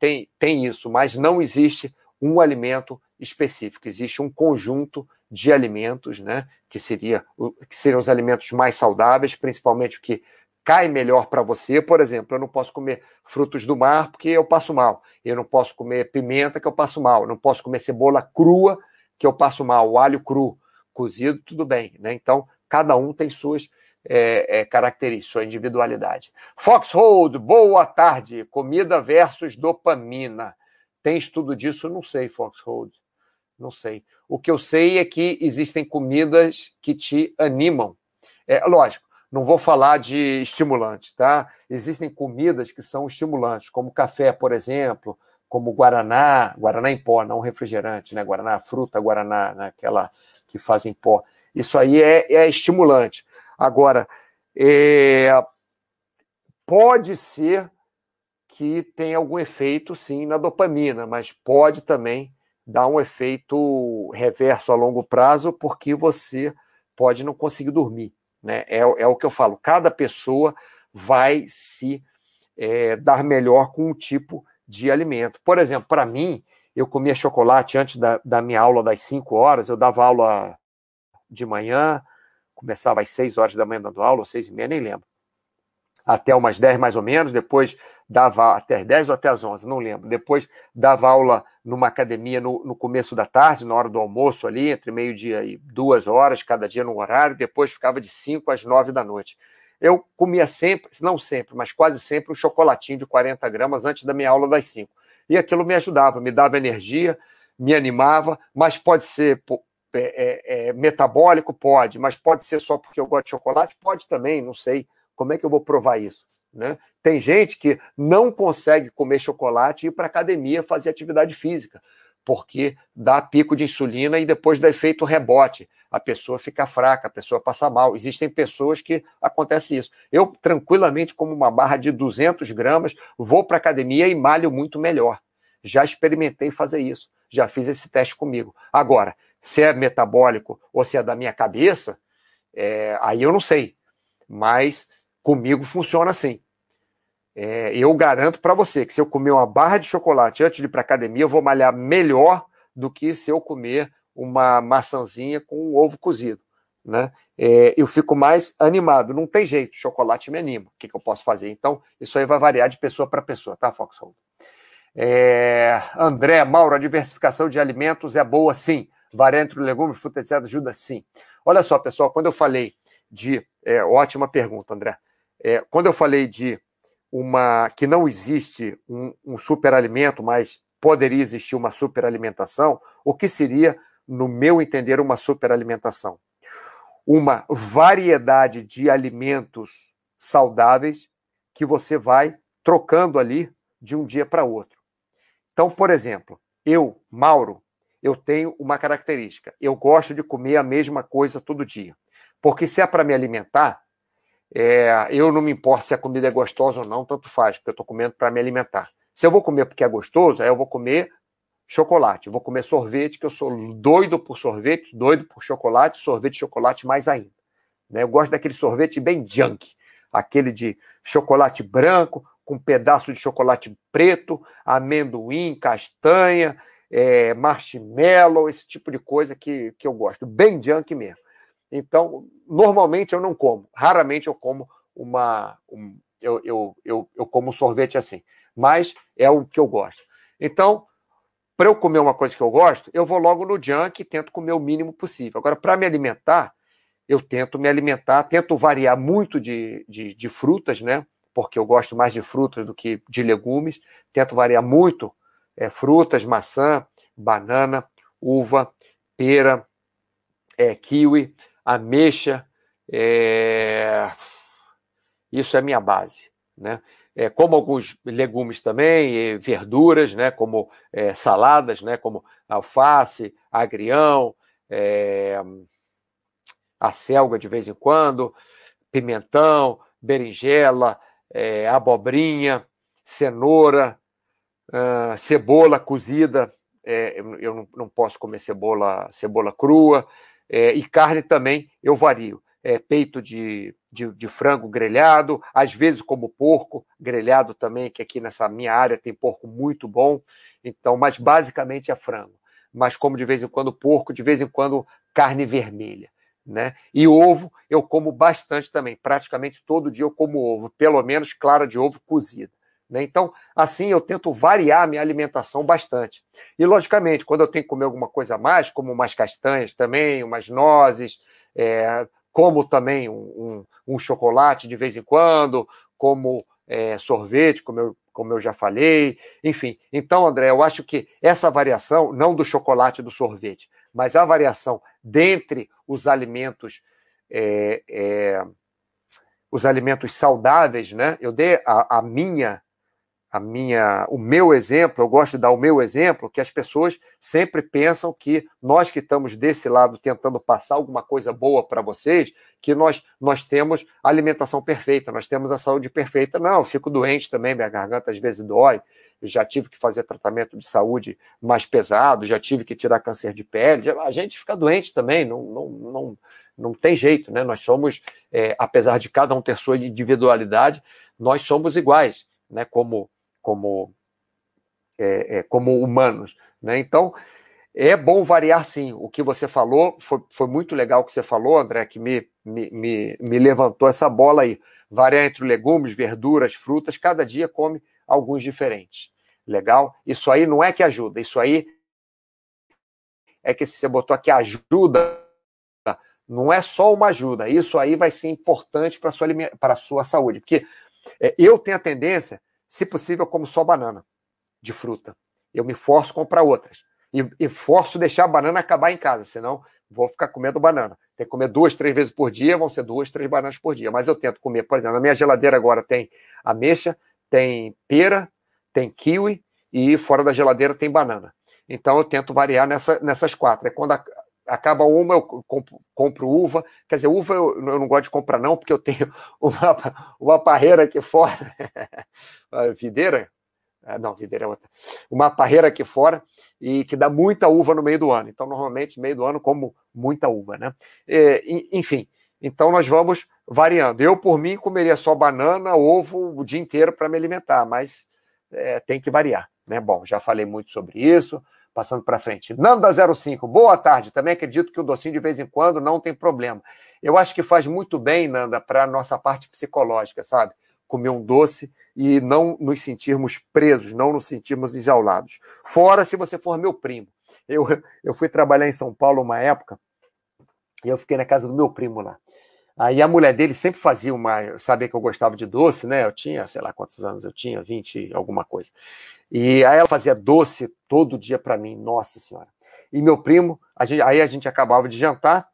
tem, tem isso, mas não existe um alimento específico, existe um conjunto de alimentos, né? Que, seria, que seriam os alimentos mais saudáveis, principalmente o que cai melhor para você. Por exemplo, eu não posso comer frutos do mar porque eu passo mal. Eu não posso comer pimenta que eu passo mal. Eu não posso comer cebola crua que eu passo mal, o alho cru, cozido, tudo bem. Né? Então, cada um tem suas é, é, características, sua individualidade. Foxhold, boa tarde. Comida versus dopamina. Tem estudo disso? Não sei, Foxhold. Não sei. O que eu sei é que existem comidas que te animam. É lógico, não vou falar de estimulantes, tá? Existem comidas que são estimulantes, como café, por exemplo, como Guaraná, Guaraná em pó, não refrigerante, né? Guaraná fruta, Guaraná, né? aquela que fazem pó. Isso aí é, é estimulante. Agora, é, pode ser que tenha algum efeito, sim, na dopamina, mas pode também dar um efeito reverso a longo prazo, porque você pode não conseguir dormir. Né? É, é o que eu falo, cada pessoa vai se é, dar melhor com um tipo de alimento. Por exemplo, para mim, eu comia chocolate antes da, da minha aula das 5 horas, eu dava aula de manhã, começava às 6 horas da manhã dando aula, ou 6 e meia, nem lembro. Até umas 10 mais ou menos, depois dava até as 10 ou até as 11, não lembro. Depois dava aula numa academia no, no começo da tarde, na hora do almoço ali, entre meio-dia e duas horas, cada dia no horário, depois ficava de 5 às 9 da noite eu comia sempre, não sempre, mas quase sempre, um chocolatinho de 40 gramas antes da minha aula das 5. E aquilo me ajudava, me dava energia, me animava, mas pode ser é, é, é, metabólico? Pode, mas pode ser só porque eu gosto de chocolate? Pode também, não sei. Como é que eu vou provar isso? Né? Tem gente que não consegue comer chocolate e ir para academia fazer atividade física, porque dá pico de insulina e depois dá efeito rebote a pessoa fica fraca, a pessoa passa mal. Existem pessoas que acontece isso. Eu, tranquilamente, como uma barra de 200 gramas, vou para academia e malho muito melhor. Já experimentei fazer isso, já fiz esse teste comigo. Agora, se é metabólico ou se é da minha cabeça, é, aí eu não sei. Mas comigo funciona assim. É, eu garanto para você que se eu comer uma barra de chocolate antes de ir para academia, eu vou malhar melhor do que se eu comer uma maçãzinha com um ovo cozido. Né? É, eu fico mais animado. Não tem jeito, chocolate me anima. O que, que eu posso fazer? Então, isso aí vai variar de pessoa para pessoa, tá, Foxhold? É, André, Mauro, a diversificação de alimentos é boa, sim. Variar entre legumes, frutas, etc., ajuda, sim. Olha só, pessoal, quando eu falei de. É, ótima pergunta, André. É, quando eu falei de uma que não existe um, um superalimento, mas poderia existir uma superalimentação, o que seria, no meu entender, uma superalimentação? Uma variedade de alimentos saudáveis que você vai trocando ali de um dia para outro. Então, por exemplo, eu, Mauro, eu tenho uma característica. Eu gosto de comer a mesma coisa todo dia. Porque se é para me alimentar, é, eu não me importo se a comida é gostosa ou não, tanto faz, porque eu estou comendo para me alimentar. Se eu vou comer porque é gostoso, aí eu vou comer chocolate, eu vou comer sorvete, que eu sou doido por sorvete, doido por chocolate, sorvete chocolate mais ainda. Né? Eu gosto daquele sorvete bem junk, aquele de chocolate branco, com pedaço de chocolate preto, amendoim, castanha, é, marshmallow, esse tipo de coisa que, que eu gosto, bem junk mesmo. Então, normalmente eu não como, raramente eu como uma. Um, eu, eu, eu, eu como sorvete assim, mas é o que eu gosto. Então, para eu comer uma coisa que eu gosto, eu vou logo no junk e tento comer o mínimo possível. Agora, para me alimentar, eu tento me alimentar, tento variar muito de, de, de, frutas, né? Porque eu gosto mais de frutas do que de legumes. Tento variar muito é, frutas, maçã, banana, uva, pera, é, kiwi ameixa, é... isso é minha base, né? É, como alguns legumes também, verduras, né? Como é, saladas, né? Como alface, agrião, é... a selga de vez em quando, pimentão, berinjela, é, abobrinha, cenoura, uh, cebola cozida. É, eu não, não posso comer cebola, cebola crua. É, e carne também eu vario. É, peito de, de, de, frango grelhado, às vezes como porco grelhado também, que aqui nessa minha área tem porco muito bom. Então, mas basicamente é frango. Mas como de vez em quando porco, de vez em quando carne vermelha. Né? E ovo eu como bastante também. Praticamente todo dia eu como ovo, pelo menos clara de ovo cozida. Né? Então, assim eu tento variar minha alimentação bastante. E, logicamente, quando eu tenho que comer alguma coisa a mais, como umas castanhas também, umas nozes, é, como também um, um, um, chocolate de vez em quando, como é, sorvete, como eu, como eu já falei, enfim. Então, André, eu acho que essa variação, não do chocolate e do sorvete, mas a variação dentre os alimentos. É, é, os alimentos saudáveis, né? Eu dei a, a minha a minha, o meu exemplo, eu gosto de dar o meu exemplo, que as pessoas sempre pensam que nós que estamos desse lado tentando passar alguma coisa boa para vocês, que nós, nós temos a alimentação perfeita, nós temos a saúde perfeita. Não, eu fico doente também, minha garganta às vezes dói, já tive que fazer tratamento de saúde mais pesado, já tive que tirar câncer de pele, a gente fica doente também, não, não, não, não tem jeito, né? Nós somos, é, apesar de cada um ter sua individualidade, nós somos iguais, né? Como como, é, é, como humanos. Né? Então, é bom variar sim. O que você falou foi, foi muito legal o que você falou, André, que me, me, me, me levantou essa bola aí. Variar entre legumes, verduras, frutas, cada dia come alguns diferentes. Legal? Isso aí não é que ajuda, isso aí é que você botou aqui ajuda, não é só uma ajuda, isso aí vai ser importante para a sua, sua saúde. Porque é, eu tenho a tendência se possível, eu como só banana de fruta. Eu me forço a comprar outras. E, e forço deixar a banana acabar em casa, senão vou ficar comendo banana. Tem que comer duas, três vezes por dia, vão ser duas, três bananas por dia. Mas eu tento comer, por exemplo, na minha geladeira agora tem ameixa, tem pera, tem kiwi e fora da geladeira tem banana. Então eu tento variar nessa, nessas quatro. É quando a, acaba uma, eu compro, compro, uva. Quer dizer, uva eu, eu, não gosto de comprar, não, porque eu tenho [laughs] uma, uma parreira aqui fora, [laughs] videira, é, não, videira é outra, uma parreira aqui fora e que dá muita uva no meio do ano. Então, normalmente, no meio do ano, como muita uva, né? E, enfim, então nós vamos variando. Eu, por mim, comeria só banana, ovo o dia inteiro para me alimentar, mas é, tem que variar, né? Bom, já falei muito sobre isso. Passando para frente. Nanda05, boa tarde. Também acredito que o docinho de vez em quando não tem problema. Eu acho que faz muito bem, Nanda, para a nossa parte psicológica, sabe? Comer um doce e não nos sentirmos presos, não nos sentirmos enjaulados. Fora se você for meu primo. Eu, eu fui trabalhar em São Paulo uma época e eu fiquei na casa do meu primo lá. Aí a mulher dele sempre fazia uma. Sabia que eu gostava de doce, né? Eu tinha, sei lá quantos anos eu tinha, 20, alguma coisa. E aí ela fazia doce todo dia para mim, nossa senhora. E meu primo, a gente, aí a gente acabava de jantar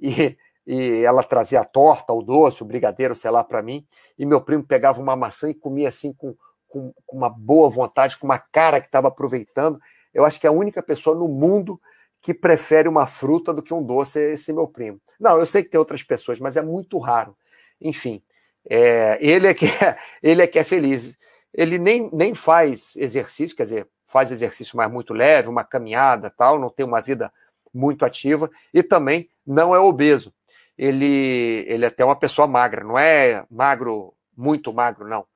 e, e ela trazia a torta, o doce, o brigadeiro, sei lá, para mim. E meu primo pegava uma maçã e comia assim com, com, com uma boa vontade, com uma cara que estava aproveitando. Eu acho que é a única pessoa no mundo que prefere uma fruta do que um doce é esse meu primo. Não, eu sei que tem outras pessoas, mas é muito raro. Enfim, é, ele, é que, é, [laughs] ele é que é feliz. Ele nem, nem faz exercício, quer dizer, faz exercício mais muito leve, uma caminhada tal, não tem uma vida muito ativa e também não é obeso. Ele, ele é até uma pessoa magra, não é magro, muito magro, não.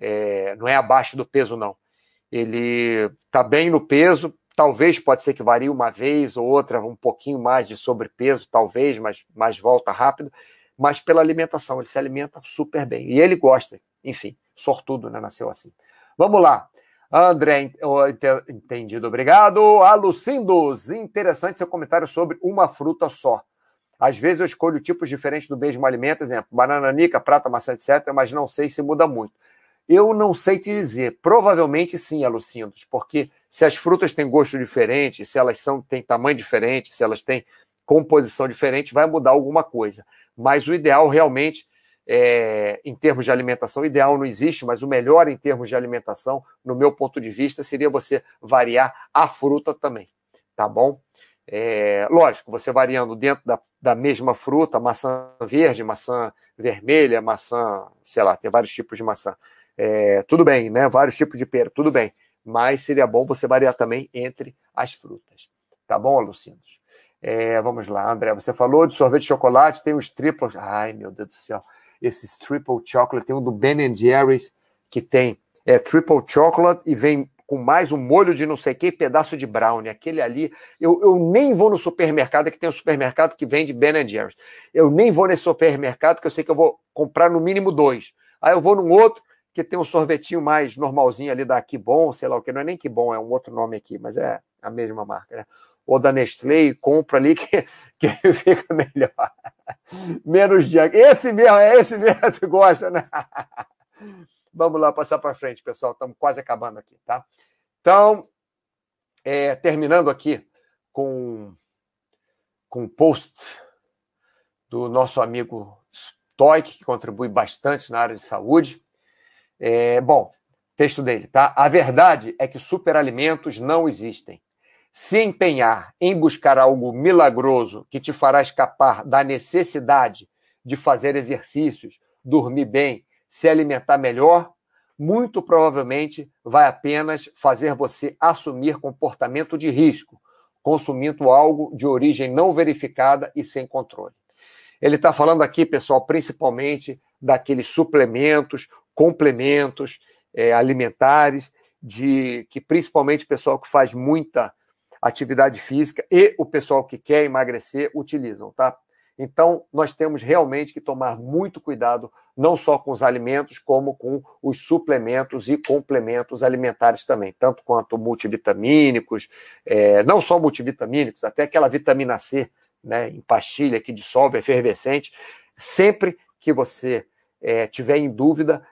É, não é abaixo do peso, não. Ele está bem no peso, Talvez pode ser que varie uma vez ou outra, um pouquinho mais de sobrepeso, talvez, mas mais volta rápido. Mas pela alimentação, ele se alimenta super bem. E ele gosta, enfim, sortudo, né? Nasceu assim. Vamos lá. André, entendido, obrigado. Alucindos, interessante seu comentário sobre uma fruta só. Às vezes eu escolho tipos diferentes do mesmo alimento, exemplo, banana, nica, prata, maçã, etc., mas não sei se muda muito. Eu não sei te dizer. Provavelmente sim, Alucindos, porque se as frutas têm gosto diferente, se elas são têm tamanho diferente, se elas têm composição diferente, vai mudar alguma coisa. Mas o ideal realmente, é, em termos de alimentação, ideal não existe, mas o melhor em termos de alimentação, no meu ponto de vista, seria você variar a fruta também, tá bom? É, lógico, você variando dentro da, da mesma fruta, maçã verde, maçã vermelha, maçã, sei lá, tem vários tipos de maçã. É, tudo bem, né? Vários tipos de pera, tudo bem mas seria bom você variar também entre as frutas. Tá bom, Lucinos? É, vamos lá, André. Você falou de sorvete de chocolate, tem os triplos. Ai, meu Deus do céu. Esses triple chocolate, tem um do Ben Jerry's que tem é, triple chocolate e vem com mais um molho de não sei que pedaço de brownie. Aquele ali, eu, eu nem vou no supermercado, que tem um supermercado que vende Ben Jerry's. Eu nem vou nesse supermercado, que eu sei que eu vou comprar no mínimo dois. Aí eu vou num outro, que tem um sorvetinho mais normalzinho ali da Kibon, sei lá o que, não é nem Kibon, é um outro nome aqui, mas é a mesma marca, né? Ou da Nestlé e compra ali que, [laughs] que fica melhor. Menos de. Esse mesmo, é esse mesmo que tu gosta, né? [laughs] Vamos lá, passar para frente, pessoal. Estamos quase acabando aqui, tá? Então, é, terminando aqui com, com um post do nosso amigo Stoic, que contribui bastante na área de saúde. É, bom, texto dele, tá? A verdade é que superalimentos não existem. Se empenhar em buscar algo milagroso que te fará escapar da necessidade de fazer exercícios, dormir bem, se alimentar melhor, muito provavelmente vai apenas fazer você assumir comportamento de risco, consumindo algo de origem não verificada e sem controle. Ele está falando aqui, pessoal, principalmente daqueles suplementos complementos é, alimentares, de que principalmente o pessoal que faz muita atividade física e o pessoal que quer emagrecer utilizam, tá? Então, nós temos realmente que tomar muito cuidado, não só com os alimentos, como com os suplementos e complementos alimentares também, tanto quanto multivitamínicos, é, não só multivitamínicos, até aquela vitamina C, né, em pastilha que dissolve, efervescente. Sempre que você é, tiver em dúvida,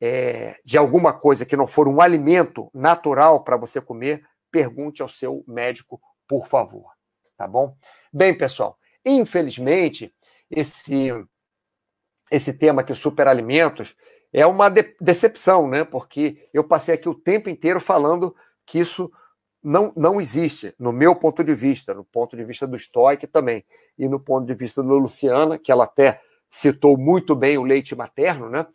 é, de alguma coisa que não for um alimento natural para você comer, pergunte ao seu médico, por favor. Tá bom? Bem, pessoal, infelizmente, esse, esse tema aqui, superalimentos, é uma de decepção, né? Porque eu passei aqui o tempo inteiro falando que isso não, não existe, no meu ponto de vista, no ponto de vista do Stoic também, e no ponto de vista da Luciana, que ela até citou muito bem o leite materno, né?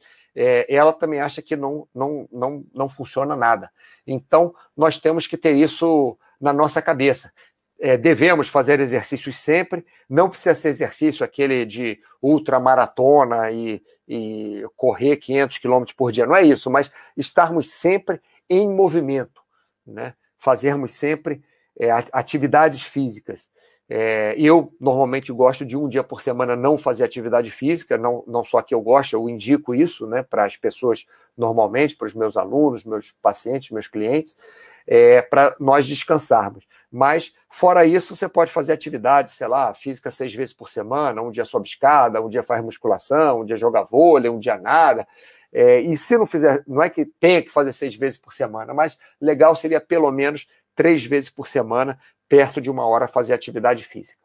É, ela também acha que não, não, não, não funciona nada. Então, nós temos que ter isso na nossa cabeça. É, devemos fazer exercícios sempre, não precisa ser exercício aquele de ultramaratona e, e correr 500 quilômetros por dia, não é isso, mas estarmos sempre em movimento, né? fazermos sempre é, atividades físicas. É, eu normalmente gosto de um dia por semana não fazer atividade física, não, não só que eu gosto, eu indico isso né, para as pessoas normalmente, para os meus alunos, meus pacientes, meus clientes, é, para nós descansarmos. Mas, fora isso, você pode fazer atividade, sei lá, física seis vezes por semana, um dia sobe escada, um dia faz musculação, um dia joga vôlei, um dia nada. É, e se não fizer, não é que tenha que fazer seis vezes por semana, mas legal seria pelo menos três vezes por semana perto de uma hora fazer atividade física.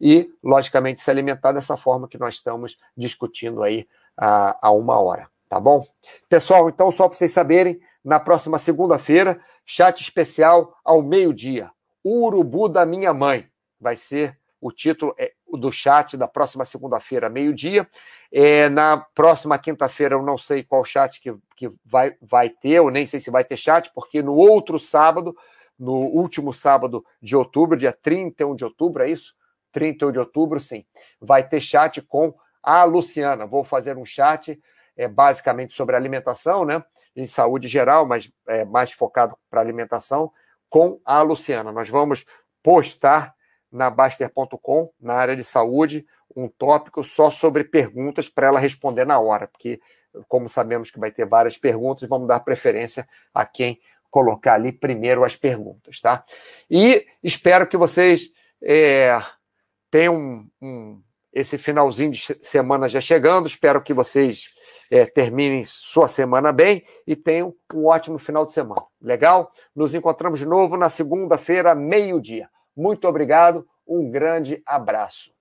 E, logicamente, se alimentar dessa forma que nós estamos discutindo aí há, uma hora, tá bom? Pessoal, então, só para vocês saberem, na próxima segunda-feira, chat especial ao meio-dia. Urubu da Minha Mãe. Vai ser o título é, do chat da próxima segunda-feira, meio-dia. É, na próxima quinta-feira, eu não sei qual chat que, que vai, vai ter, eu nem sei se vai ter chat, porque no outro sábado no último sábado de outubro, dia 31 de outubro, é isso? 31 de outubro, sim. Vai ter chat com a Luciana. Vou fazer um chat é, basicamente sobre alimentação, né? Em saúde geral, mas é, mais focado para alimentação, com a Luciana. Nós vamos postar na Baster.com, na área de saúde, um tópico só sobre perguntas para ela responder na hora, porque, como sabemos que vai ter várias perguntas, vamos dar preferência a quem colocar ali primeiro as perguntas, tá? E espero que vocês é, tenham um, esse finalzinho de semana já chegando. Espero que vocês é, terminem sua semana bem e tenham um ótimo final de semana. Legal? Nos encontramos de novo na segunda-feira, meio-dia. Muito obrigado, um grande abraço.